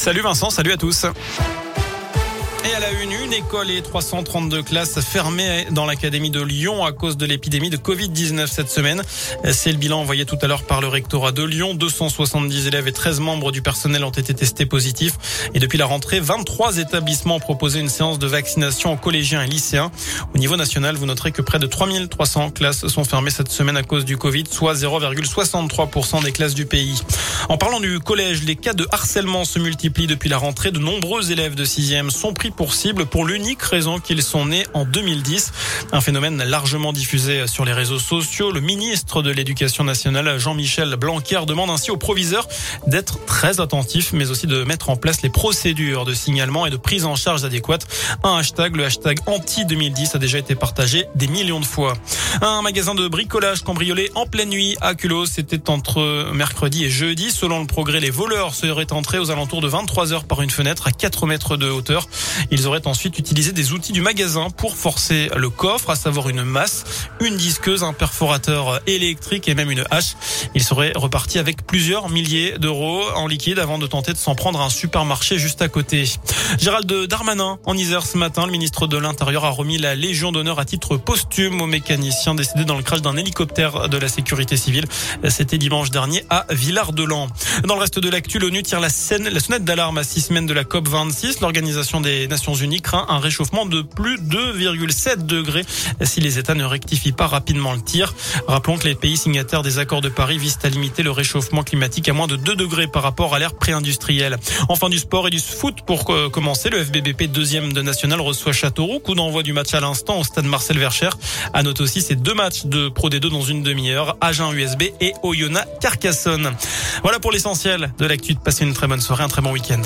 Salut Vincent, salut à tous. Et à la une, une école et 332 classes fermées dans l'académie de Lyon à cause de l'épidémie de Covid-19 cette semaine. C'est le bilan envoyé tout à l'heure par le rectorat de Lyon. 270 élèves et 13 membres du personnel ont été testés positifs. Et depuis la rentrée, 23 établissements ont proposé une séance de vaccination aux collégiens et lycéens. Au niveau national, vous noterez que près de 3300 classes sont fermées cette semaine à cause du Covid, soit 0,63% des classes du pays. En parlant du collège, les cas de harcèlement se multiplient depuis la rentrée. De nombreux élèves de 6e sont pris pour cible pour l'unique raison qu'ils sont nés en 2010. Un phénomène largement diffusé sur les réseaux sociaux. Le ministre de l'Éducation nationale, Jean-Michel Blanquer, demande ainsi aux proviseurs d'être très attentifs, mais aussi de mettre en place les procédures de signalement et de prise en charge adéquates. Un hashtag, le hashtag anti-2010, a déjà été partagé des millions de fois. Un magasin de bricolage cambriolé en pleine nuit à Culot. C'était entre mercredi et jeudi. Selon le progrès, les voleurs seraient entrés aux alentours de 23 heures par une fenêtre à 4 mètres de hauteur. Ils auraient ensuite utilisé des outils du magasin pour forcer le coffre, à savoir une masse, une disqueuse, un perforateur électrique et même une hache. Ils seraient repartis avec plusieurs milliers d'euros en liquide avant de tenter de s'en prendre à un supermarché juste à côté. Gérald Darmanin, en Isère ce matin, le ministre de l'Intérieur a remis la Légion d'honneur à titre posthume aux mécaniciens décédés dans le crash d'un hélicoptère de la sécurité civile. C'était dimanche dernier à Villard-de-Lans. Dans le reste de l'actu, l'ONU tire la, scène, la sonnette d'alarme à six semaines de la COP 26. L'organisation des Nations Unies craint un réchauffement de plus de 2,7 degrés si les États ne rectifient pas rapidement le tir. Rappelons que les pays signataires des accords de Paris visent à limiter le réchauffement climatique à moins de 2 degrés par rapport à l'ère pré-industrielle. Enfin du sport et du foot pour commencer, le FBBP deuxième de national reçoit Châteauroux. Coup d'envoi du match à l'instant au stade Marcel Vercher. À aussi ces deux matchs de Pro D2 dans une demi-heure, Agen USB et Oyonnax Carcassonne. Voilà pour l'essentiel de l'actu. Passez une très bonne soirée, un très bon week-end.